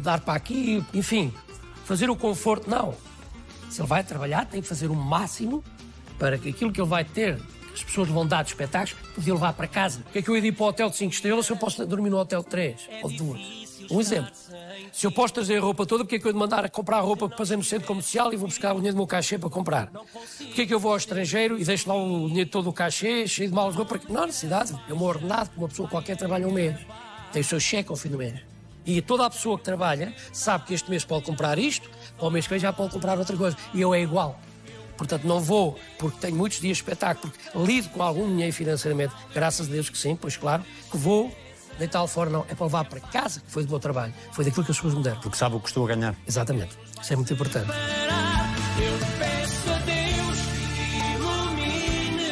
dar para aqui, enfim, fazer o conforto, não. Se ele vai trabalhar, tem que fazer o máximo para que aquilo que ele vai ter as pessoas vão dar de espetáculos, poder levar para casa. O que é que eu ia ir para o hotel de 5 estrelas se eu posso dormir no hotel de 3 ou de 2? Um exemplo. Se eu posso trazer a roupa toda, porque é que eu ia mandar a comprar roupa para fazer no centro comercial e vou buscar o dinheiro do meu cachê para comprar? Porque é que eu vou ao estrangeiro e deixo lá o dinheiro todo do cachê, cheio de malas de roupa? Não há necessidade. É um ordenado que uma pessoa qualquer trabalha um mês. Tem o seu cheque ao fim do mês. E toda a pessoa que trabalha sabe que este mês pode comprar isto, ao mês que vem já pode comprar outra coisa. E eu é igual. Portanto, não vou, porque tenho muitos dias de espetáculo, porque lido com algum dinheiro financeiramente, graças a Deus que sim, pois claro, que vou deitá-lo fora, não. É para levar para casa, que foi do meu trabalho. Foi daquilo que as pessoas me deram. Porque sabe o que estou a ganhar. Exatamente. Isso é muito importante. Eu peço a Deus que ilumine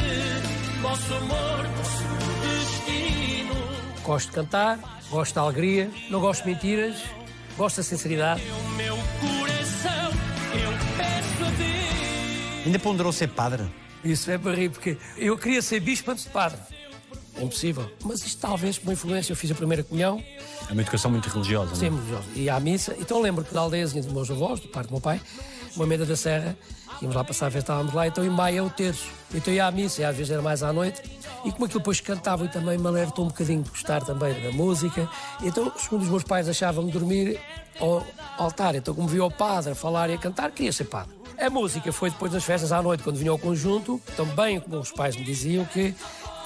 nosso amor, nosso destino. Gosto de cantar, gosto da alegria, não gosto de mentiras, gosto da sinceridade. Ainda ponderou ser padre? Isso é para rir, porque eu queria ser bispo antes de padre. É impossível. Mas isto talvez por uma influência, eu fiz a primeira comunhão. É uma educação muito religiosa, Sim, não é? religiosa. E à missa. Então lembro que da aldeiazinha dos meus avós, do pai do meu pai, uma meda da serra, íamos lá passar a festa, estávamos lá, então em maio é o terço. Então ia à missa, e às vezes era mais à noite. E como aquilo depois cantava e também me alertou um bocadinho de gostar também da música. Então, segundo os meus pais achavam-me dormir ao altar. Então, como via o padre a falar e a cantar, queria ser padre. A música foi depois das festas à noite, quando vinha ao conjunto, também como os pais me diziam que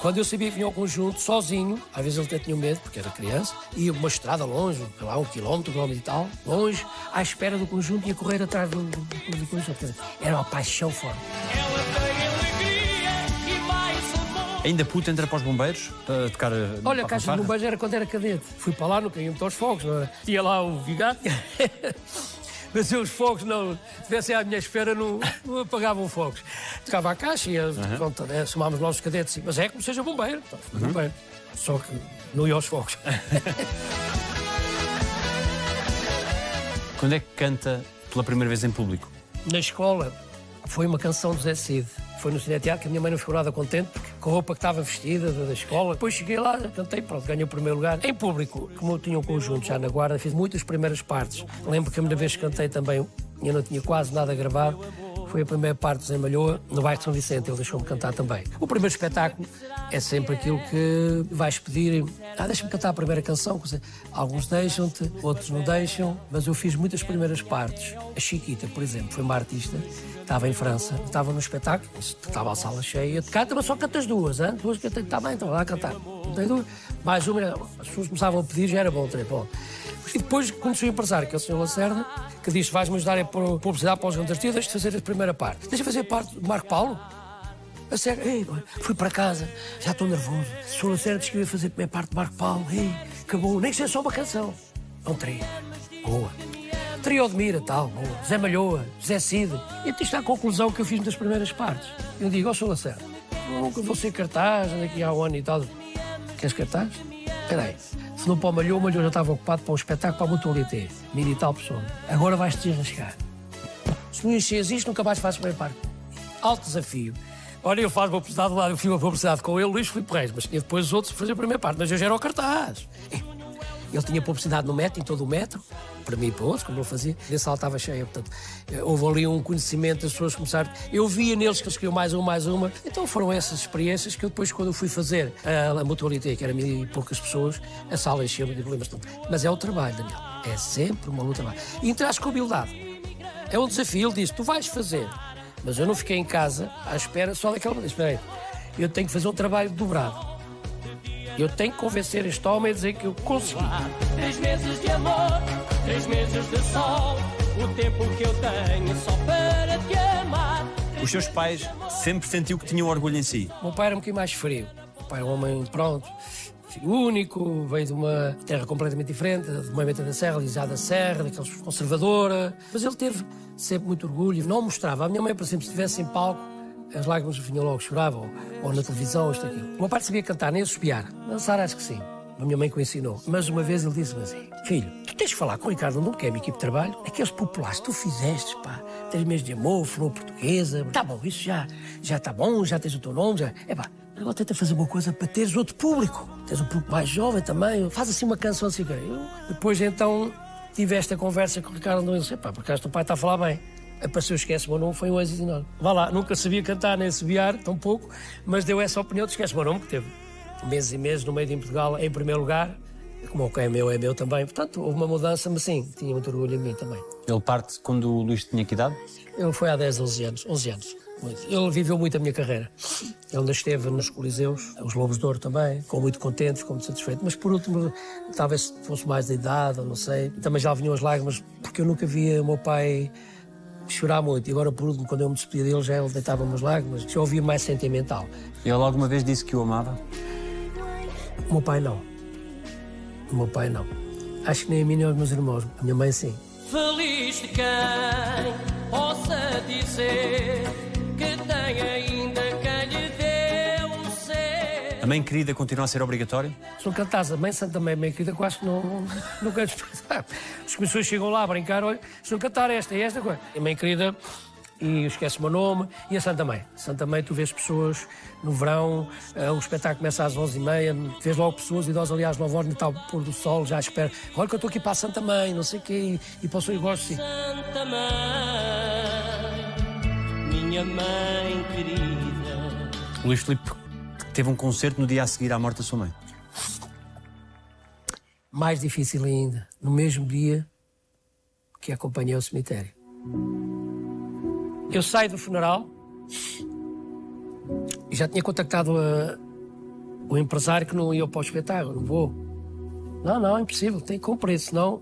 quando eu sabia que vinha ao conjunto, sozinho, às vezes ele até tinha medo, porque era criança, ia uma estrada longe, lá um quilómetro, um quilómetro e tal, longe, à espera do conjunto, ia correr atrás do, do, do conjunto. Era uma paixão forte. Ainda puto entra para os bombeiros para tocar. Olha, a caixa de bombeiros era quando era cadete. Fui para lá, não caía muito aos fogos, não era? Tinha lá o vigado. mas eu os fogos não estivessem à minha espera, não, não apagavam fogos. Tocava a caixa e uhum. pronto, né, somámos nós os cadetes, mas é como seja bombeiro, uhum. bombeiro. Só que não ia aos fogos. Quando é que canta pela primeira vez em público? Na escola foi uma canção do Zé Cid. Foi no cineteatro que a minha mãe não ficou nada contente porque, com a roupa que estava vestida da, da escola. Depois cheguei lá, cantei, pronto, ganhei o primeiro lugar. Em público, como eu tinha um conjunto já na guarda, fiz muitas primeiras partes. Lembro que a primeira vez que cantei também, eu não tinha quase nada gravado. Foi a primeira parte do Zé Malhoa, no bairro de São Vicente, ele deixou-me cantar também. O primeiro espetáculo é sempre aquilo que vais pedir. Ah, deixa-me cantar a primeira canção. Alguns deixam-te, outros não deixam, mas eu fiz muitas primeiras partes. A Chiquita, por exemplo, foi uma artista, estava em França, estava no espetáculo, estava a sala cheia. Canta, mas só canta as duas, hein? duas cantei, está bem, então lá a cantar. Cantei duas. Mais uma, as pessoas começavam a pedir, já era bom, três, bom. E depois conheci o empresário, que é o Sr. Lacerda, que disse: vais-me ajudar a publicidade para os João Tio, deixa-te fazer a primeira parte. Deixa fazer parte do Marco Paulo. A sério, ei, fui para casa, já estou nervoso. O Sr. Lacerda disse que ia fazer a primeira parte do Marco Paulo. Ei, acabou, nem que seja só uma canção. É um trio. Boa. Trio de Mira, tal. Zé Malhoa, Zé Cid. E isto está a conclusão que eu fiz das primeiras partes. Eu digo, ó, oh, Sr. Lacerda, nunca vou ser cartaz, daqui a um ano e tal. Queres cartaz? Espera aí. Se não para o Malhou, o Malhou já estava ocupado para um espetáculo para a Mutualité. Mil e tal pessoa. Agora vais-te desenrascar. Se não enches isto, nunca mais fazes bem parte. Alto desafio. Olha, eu faço publicidade lado, eu fiz uma publicidade com ele, Luís Filipe Reis, mas depois os outros fazer a primeira parte, mas eu já era o cartaz. Ele tinha publicidade no metro, em todo o metro, para mim e para outros, como ele fazia, e a sala estava cheia. Portanto, houve ali um conhecimento, as pessoas começaram. Eu via neles que eles queriam mais uma, mais uma. Então foram essas experiências que eu depois, quando eu fui fazer a, a mutualité, que era mil e poucas pessoas, a sala encheu-me de problemas. Mas é o trabalho, Daniel. É sempre uma luta. E entras com humildade. É um desafio. Ele disse: Tu vais fazer. Mas eu não fiquei em casa à espera só daquela. Espera aí. Eu tenho que fazer um trabalho dobrado. Eu tenho que convencer este homem a dizer que eu consegui. Três meses de amor, três meses de sol, o tempo que eu tenho só para te amar. Os seus pais sempre sentiu que tinham orgulho em si. O meu pai era um bocadinho mais frio. O pai era um homem, pronto, filho único, veio de uma terra completamente diferente, de Moimenta da Serra, Lisada da Serra, daqueles conservadora. Mas ele teve sempre muito orgulho, não mostrava. A minha mãe, por exemplo, se estivesse em palco, as lágrimas vinham logo, choravam, ou na televisão, isto aquilo. O meu pai sabia cantar, nem suspiar. Dançar, acho que sim. A minha mãe que o ensinou. Mas uma vez ele disse-me assim: Filho, tu tens de falar com o Ricardo Andum, que é a minha equipe de trabalho, aqueles populares que tu fizeste, pá, três meses de amor, falou portuguesa. Tá bom, isso já, já tá bom, já tens o teu nome, já. É pá, agora tenta fazer uma coisa para teres outro público. Tens um público mais jovem também. Faz assim uma canção assim. Eu, depois então tive esta conversa com o Ricardo Andum e disse: Pá, por acaso o teu pai está a falar bem apareceu Esquece o Meu Nome, foi um êxito enorme. Vá lá, nunca sabia cantar nem assobiar, tão pouco, mas deu essa opinião de Esquece o Meu Nome, que teve meses e meses no meio de Portugal, em primeiro lugar, como o que é meu, é meu também. Portanto, houve uma mudança, mas sim, tinha muito orgulho em mim também. Ele parte quando o Luís tinha que idade? Ele foi há 10, 11 anos. 11 anos. Ele viveu muito a minha carreira. Ele ainda esteve nos Coliseus, os Lobos de Ouro também, ficou muito contente, ficou muito satisfeito. Mas por último, talvez fosse mais da idade, ou não sei. Também já vinham as lágrimas, porque eu nunca via o meu pai chorar muito. E agora, por último, quando eu me despedia dele, já ele deitava umas lágrimas, já ouvia mais sentimental. Ele alguma vez disse que o amava? O meu pai não. O meu pai não. Acho que nem a mim nem aos meus irmãos. A minha mãe sim. Feliz de quem possa dizer que tem ainda mãe querida continua a ser obrigatória? Sou cantaza, mãe santa mãe, mãe querida, quase que não, não quero expressar. As pessoas chegam lá a brincar, olha, se não cantar esta e esta coisa. A mãe querida, e esquece o meu nome, e a Santa Mãe. Santa Mãe, tu vês pessoas no verão, uh, o espetáculo começa às 11h30, vês logo pessoas idosas ali às 9 horas, no tal pôr do sol, já espera. Olha que eu estou aqui para a Santa Mãe, não sei o quê, e, e posso ir gosto sim. Santa Mãe, minha mãe querida. O Luís Filipe teve um concerto no dia a seguir à morte da sua mãe. Mais difícil ainda, no mesmo dia que acompanhei o cemitério. Eu saio do funeral e já tinha contactado a, o empresário que não ia para o espetáculo, não vou. Não, não, é impossível, tem que cumprir, senão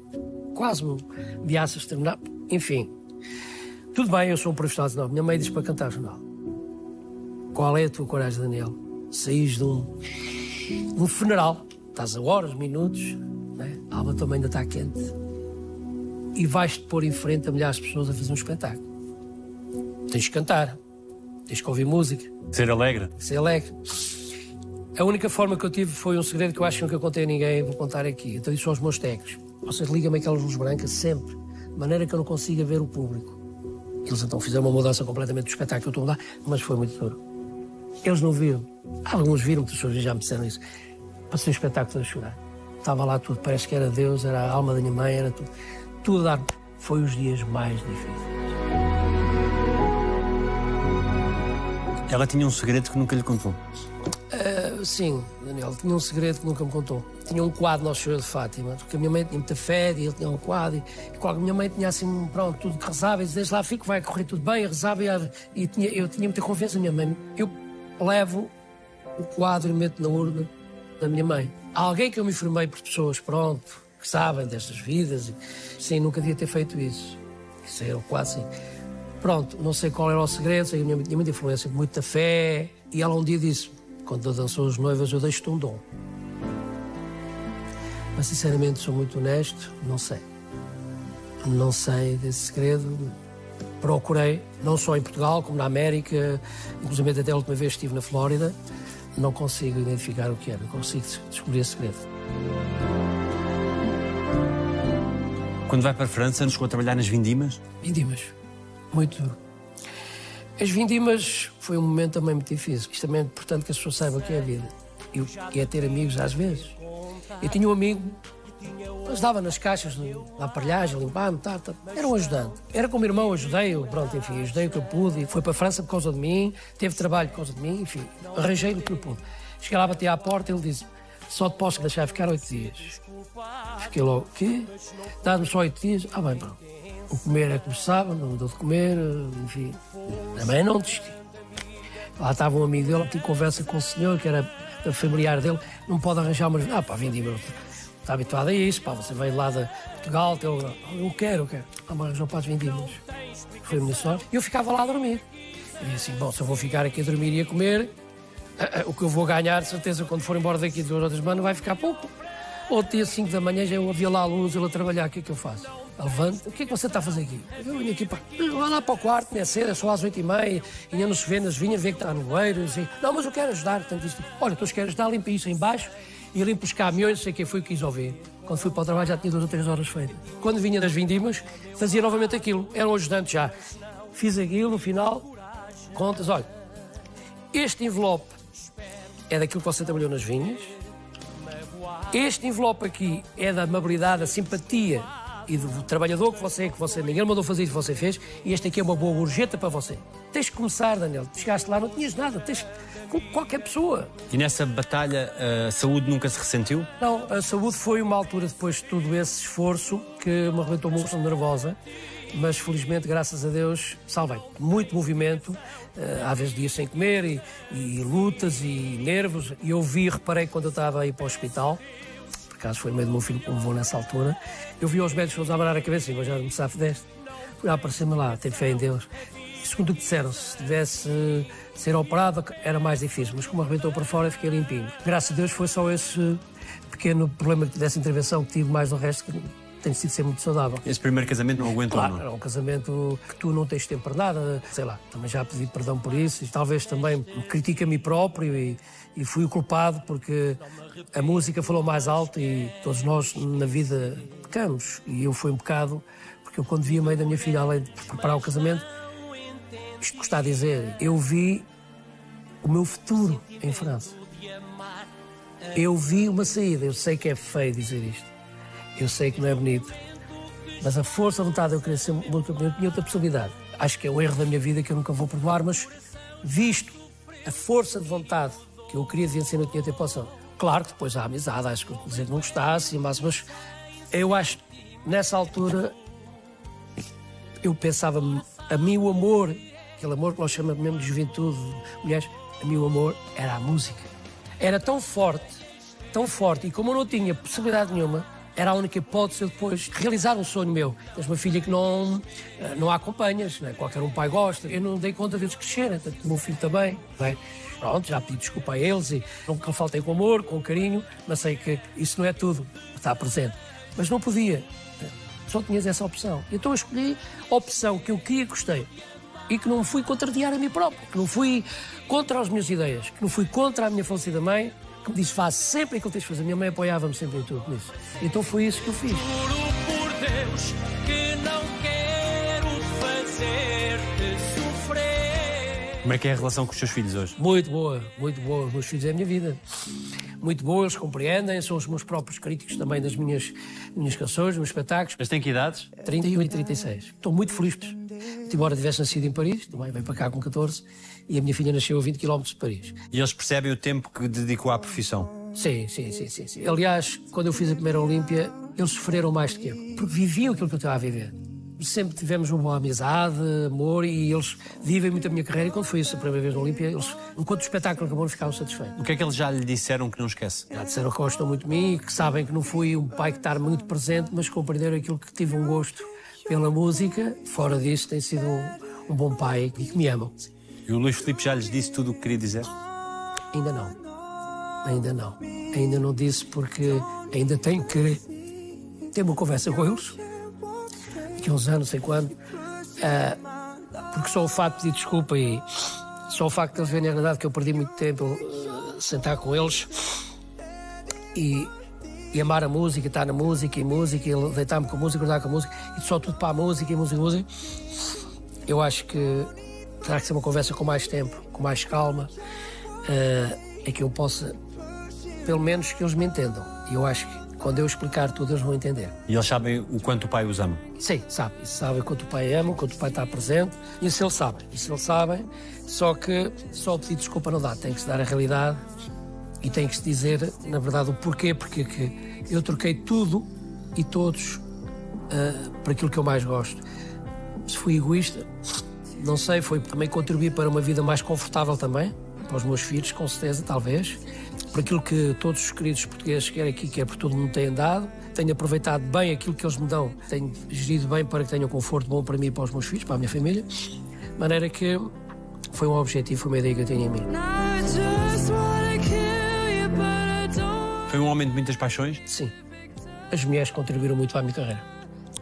quase me ameaças terminar. Enfim, tudo bem, eu sou um profissional de novo. Minha mãe diz para cantar jornal. Qual é a tua coragem, Daniel? Saís de um, um funeral, estás a horas, minutos, né? a alma também ainda está quente, e vais-te pôr em frente a milhares de pessoas a fazer um espetáculo. Tens que cantar, tens que ouvir música, Ser alegre? ser alegre. A única forma que eu tive foi um segredo que eu acho que nunca contei a ninguém, vou contar aqui. Então, isso são os meus técnicos. Vocês ligam-me aquelas luzes brancas sempre, de maneira que eu não consiga ver o público. Eles então fizeram uma mudança completamente do espetáculo que eu estou a dar, mas foi muito duro. Eles não viram. Alguns viram, pessoas já me disseram isso. Passei o espetáculo a chorar. Estava lá tudo, parece que era Deus, era a alma da minha mãe, era tudo. Tudo a dar. Foi os dias mais difíceis. Ela tinha um segredo que nunca lhe contou. Uh, sim, Daniel, tinha um segredo que nunca me contou. Tinha um quadro no Senhor de Fátima, porque a minha mãe tinha muita fé e ele tinha um quadro. E, e a minha mãe tinha assim, pronto, tudo que rezava, e desde lá fico, vai correr tudo bem, rezava e, e tinha, eu tinha muita confiança na minha mãe. Eu levo o quadro e meto na urna da minha mãe. Há alguém que eu me informei por pessoas, pronto, que sabem destas vidas. E, sim, nunca devia ter feito isso. Isso era o quadro, sim. Pronto, não sei qual era o segredo, sei que tinha muita influência, muita fé. E ela um dia disse: Quando dançou as noivas, eu deixo-te um dom. Mas sinceramente, sou muito honesto, não sei. Não sei desse segredo. Procurei, não só em Portugal, como na América, inclusive até a última vez estive na Flórida. Não consigo identificar o que é, não consigo descobrir esse segredo. Quando vai para a França, nos chegou a trabalhar nas vindimas? Vindimas muito duro. As vindimas foi um momento também muito difícil. Isto também é importante que as pessoas saibam o que é a vida. E é ter amigos às vezes. Eu tinha um amigo, ajudava nas caixas, na aparelhagem, limpar-me, tá, tá. era um ajudante. Era como irmão, ajudei-o, pronto, enfim, ajudei o que eu pude. Foi para a França por causa de mim, teve trabalho por causa de mim, enfim, arranjei-lhe o que eu pude. Cheguei lá, bati à porta e ele disse: Só te posso deixar ficar oito dias. Fiquei logo: Quê? Dá-me só oito dias? Ah, bem, pronto. O comer é como sabe, não deu de comer, enfim. Também não desisti. Lá estava um amigo dele, tive conversa com o senhor, que era familiar dele, não pode arranjar uma. Ah, pá, vendi está habituado a isso, pá, você veio lá de Portugal, teu... eu quero, eu quero. Ah, mas arranjou para as. Foi a minha sorte. E eu ficava lá a dormir. E assim, bom, se eu vou ficar aqui a dormir e a comer, o que eu vou ganhar, certeza, quando for embora daqui duas ou três semanas, vai ficar pouco. Outro dia, 5 da manhã, já eu havia lá a luz, ele a trabalhar, o que é que eu faço? Levante, o que é que você está a fazer aqui? Eu vim aqui para. Vai lá para o quarto, não é cedo, é só às oito e meia, ainda não se vendas, vinha ver que está no beiro, assim. Não, mas eu quero ajudar. Portanto, disse, olha, tu queres ajudar, limpa isso embaixo e limpa os caminhões, sei quem foi que quis ouvir. Quando fui para o trabalho já tinha duas ou três horas feitas. Quando vinha das vindimas, fazia novamente aquilo. Era um ajudante já. Fiz aquilo, no final, contas, olha, este envelope é daquilo que você trabalhou nas vinhas, este envelope aqui é da amabilidade, da simpatia e do trabalhador que você é, que você ninguém mandou fazer isso, você fez, e este aqui é uma boa gorjeta para você. Tens que começar, Daniel. Chegaste lá, não tinhas nada, tens com qualquer pessoa. E nessa batalha a saúde nunca se ressentiu? Não, a saúde foi uma altura depois de todo esse esforço que me arrebentou muito nervosa mas felizmente, graças a Deus, salvei. Muito movimento, eh, às vezes dias sem comer, e, e lutas e nervos. E eu vi, reparei quando eu estava aí para o hospital, acaso foi meio do meu filho que me levou nessa altura, eu vi os médicos todos a abanar a cabeça e eu já me sabe deste. Fui a aparecer-me lá, tenho fé em Deus. Segundo o que disseram, se tivesse de ser operado era mais difícil, mas como arrebentou para fora, fiquei limpinho. Graças a Deus foi só esse pequeno problema dessa intervenção que tive, mais do resto que tem sido ser muito saudável. Esse primeiro casamento não aguentou, claro, não? é um casamento que tu não tens tempo para nada, sei lá, também já pedi perdão por isso e talvez também me critique a mim próprio e, e fui o culpado porque a música falou mais alto e todos nós na vida pecamos e eu fui um bocado porque eu quando vi a mãe da minha filha além de preparar o casamento isto que está a dizer, eu vi o meu futuro em França. Eu vi uma saída, eu sei que é feio dizer isto eu sei que não é bonito, mas a força, a vontade de eu querer ser músico, eu tinha outra possibilidade. Acho que é o erro da minha vida que eu nunca vou perdoar, mas visto a força de vontade que eu queria vencer, não tinha tempo poção. Claro que depois há amizade, acho que dizer que não gostasse, mas, mas eu acho nessa altura eu pensava a mim o amor, aquele amor que nós chamamos mesmo de juventude, mulheres, a mim o amor era a música. Era tão forte, tão forte, e como eu não tinha possibilidade nenhuma, era a única hipótese de depois realizar um sonho meu. Tens uma filha que não, eh, não a acompanhas, né? qualquer um pai gosta. Eu não dei conta deles crescerem, tanto o meu filho também. Bem, pronto, já pedi desculpa a eles e nunca faltei com amor, com carinho, mas sei que isso não é tudo, está presente. Mas não podia, só tinhas essa opção. Então eu escolhi a opção que eu queria e gostei e que não fui contrariar a mim próprio, que não fui contra as minhas ideias, que não fui contra a minha falecida mãe, que me disse faz sempre aquilo que tens de fazer. Minha mãe apoiava-me sempre em tudo nisso. Então foi isso que eu fiz. Juro por Deus que não fazer-te sofrer. Como é que é a relação com os seus filhos hoje? Muito boa, muito boa. Os meus filhos é a minha vida. Muito boa, eles compreendem, são os meus próprios críticos também das minhas, minhas canções, dos meus espetáculos. Mas têm que idades? 31 e 36. Estou muito feliz. Embora tivesse nascido em Paris, também veio para cá com 14, e a minha filha nasceu a 20 km de Paris. E eles percebem o tempo que dedicou à profissão? Sim, sim, sim, sim, sim. Aliás, quando eu fiz a primeira Olímpia, eles sofreram mais do que eu, porque viviam aquilo que eu estava a viver. Sempre tivemos uma boa amizade, amor, e eles vivem muito a minha carreira. E quando foi isso a primeira vez na Olímpia, eles, enquanto o espetáculo acabou, ficaram satisfeitos. O que é que eles já lhe disseram que não esquece? Já disseram que gostam muito de mim, que sabem que não fui um pai que está muito presente, mas compreenderam aquilo que tive um gosto pela música. Fora disso, tem sido um, um bom pai e que me amam. E o Luís Filipe já lhes disse tudo o que queria dizer? Ainda não. Ainda não. Ainda não disse porque ainda tenho que ter uma conversa com eles. Daqui a uns anos, sei quando. Ah, porque só o facto de pedir desculpa e só o facto de eles verem a realidade que eu perdi muito tempo ah, sentar com eles e, e amar a música, estar na música e música, e deitar-me com a música, acordar com a música e só tudo para a música e música e música. Eu acho que terá que ser uma conversa com mais tempo, com mais calma, ah, é que eu possa, pelo menos que eles me entendam. E eu acho que quando eu explicar tudo, eles vão entender. E eles sabem o quanto o pai os ama? Sim, sabe. Isso sabe quanto o pai ama, quanto o pai está presente. Isso eles sabem. Isso eles sabem. Só que só o pedido de desculpa não dá. Tem que se dar a realidade e tem que se dizer, na verdade, o porquê. Porque que eu troquei tudo e todos uh, para aquilo que eu mais gosto. Se fui egoísta, não sei. Foi também contribuir para uma vida mais confortável também. Para os meus filhos, com certeza, talvez por aquilo que todos os queridos portugueses, quer aqui, quer por todo mundo, têm dado. Tenho aproveitado bem aquilo que eles me dão, tenho gerido bem para que tenham conforto bom para mim e para os meus filhos, para a minha família. De maneira que foi um objetivo, foi uma ideia que eu tinha em mim. Foi um homem de muitas paixões? Sim. As mulheres contribuíram muito para a minha carreira.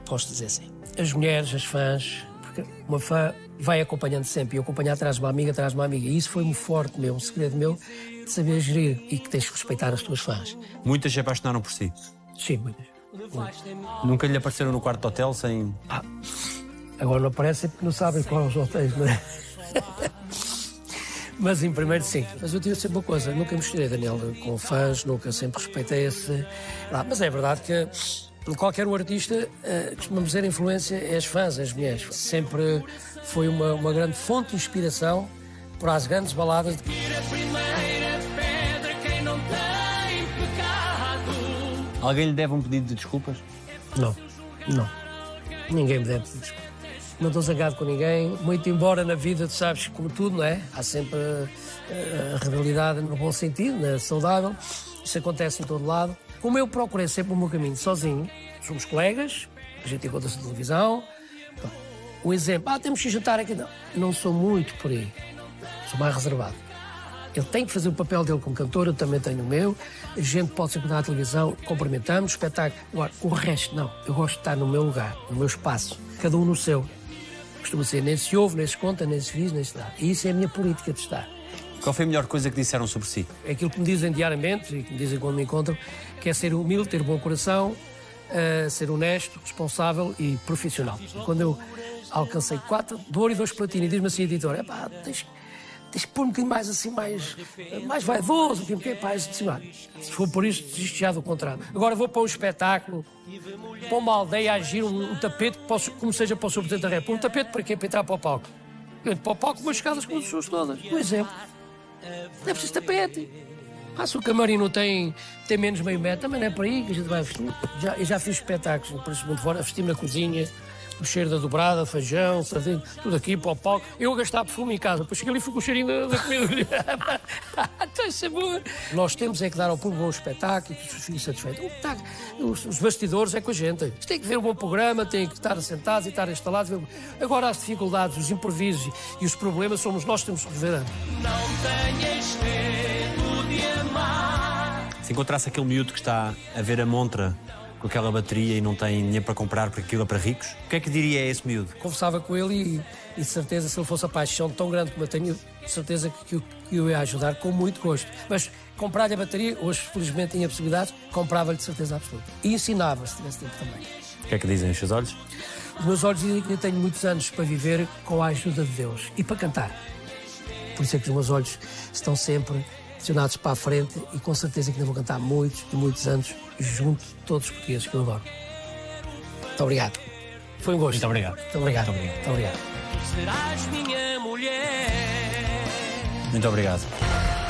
Posso dizer assim. As mulheres, as fãs, porque uma fã vai acompanhando sempre. E acompanhar atrás de uma amiga, atrás de uma amiga. E isso foi um forte meu, um segredo meu, de saber gerir e que tens que respeitar as tuas fãs. Muitas se apaixonaram por si? Sim, muitas. Nunca lhe apareceram no quarto de hotel sem. Ah, agora não aparecem porque não sabem quais os hotéis, não é? Mas em primeiro sim. Mas eu tive sempre uma coisa, nunca me misturei, Daniel, com fãs, nunca sempre respeitei esse. Ah, mas é verdade que qualquer um artista, uh, costumamos dizer, a influência é as fãs, as mulheres. Sempre foi uma, uma grande fonte de inspiração para as grandes baladas. De... Alguém lhe deve um pedido de desculpas? Não, não. Ninguém me deve pedir desculpas. Não estou zangado com ninguém, muito embora na vida, tu sabes, como tudo, não é? Há sempre uh, a rivalidade no bom sentido, né? saudável. Isso acontece em todo lado. Como eu procurei sempre o meu caminho sozinho, somos colegas, a gente encontra-se na televisão. O exemplo, ah, temos que jantar aqui. Não, não sou muito por aí. Sou mais reservado. Ele tem que fazer o papel dele como cantor, eu também tenho o meu. A gente pode se encontrar na televisão, cumprimentamos, espetáculo. Agora, o resto, não. Eu gosto de estar no meu lugar, no meu espaço. Cada um no seu. Costuma ser, nem se ouve, nem se conta, nem se diz, nem se dá. E isso é a minha política de estar. Qual foi a melhor coisa que disseram sobre si? É aquilo que me dizem diariamente e que me dizem quando me encontram, que é ser humilde, ter bom coração, uh, ser honesto, responsável e profissional. Quando eu alcancei quatro de ouro e dois platino e diz-me assim, editor, é pá, tens, tens que pôr um bocadinho mais assim, mais, mais vaidoso, porque pá, assim, se for por isso, desisto já do contrário. Agora vou para um espetáculo, para uma aldeia a agir um, um tapete, posso, como seja para o Sr. Presidente da República, um tapete para quê? Para entrar para o palco. Eu entro para o palco com umas escadas como as pessoas todas. Por exemplo, não é preciso tapete. Ah, se o camarim não tem, tem menos meio metro, também não é para aí que a gente vai vestir. Já, eu já fiz espetáculos, por isso muito fora, vestir na cozinha, o cheiro da dobrada, feijão, sardinha, tudo aqui o palco. Eu a gastar perfume em casa, depois cheguei ali e fui com o cheirinho da, da comida. é bom. Nós temos é que dar ao público um espetáculo e que os fiquem satisfeitos. Os, os bastidores é com a gente. Tem que ver um bom programa, tem que estar assentados e estar instalados. Agora as dificuldades, os imprevistos e os problemas somos nós que temos que resolver. Não tenhas medo. Se encontrasse aquele miúdo que está a ver a montra com aquela bateria e não tem dinheiro para comprar porque aquilo é para ricos, o que é que diria a esse miúdo? Conversava com ele e, e de certeza, se ele fosse a paixão tão grande como eu tenho, de certeza que, que, eu ia ajudar com muito gosto. Mas comprar-lhe a bateria, hoje felizmente tinha possibilidades, comprava-lhe de certeza absoluta. E ensinava, se tivesse tempo também. O que é que dizem os seus olhos? Os meus olhos dizem que eu tenho muitos anos para viver com a ajuda de Deus e para cantar. Por isso é que os meus olhos estão sempre direcionados para a frente e com certeza que ainda vou cantar muitos e muitos anos junto de todos os portugueses que eu adoro. Muito obrigado. Foi um gosto. Muito obrigado. Muito obrigado. Muito obrigado. Muito obrigado. serás minha mulher. Muito obrigado.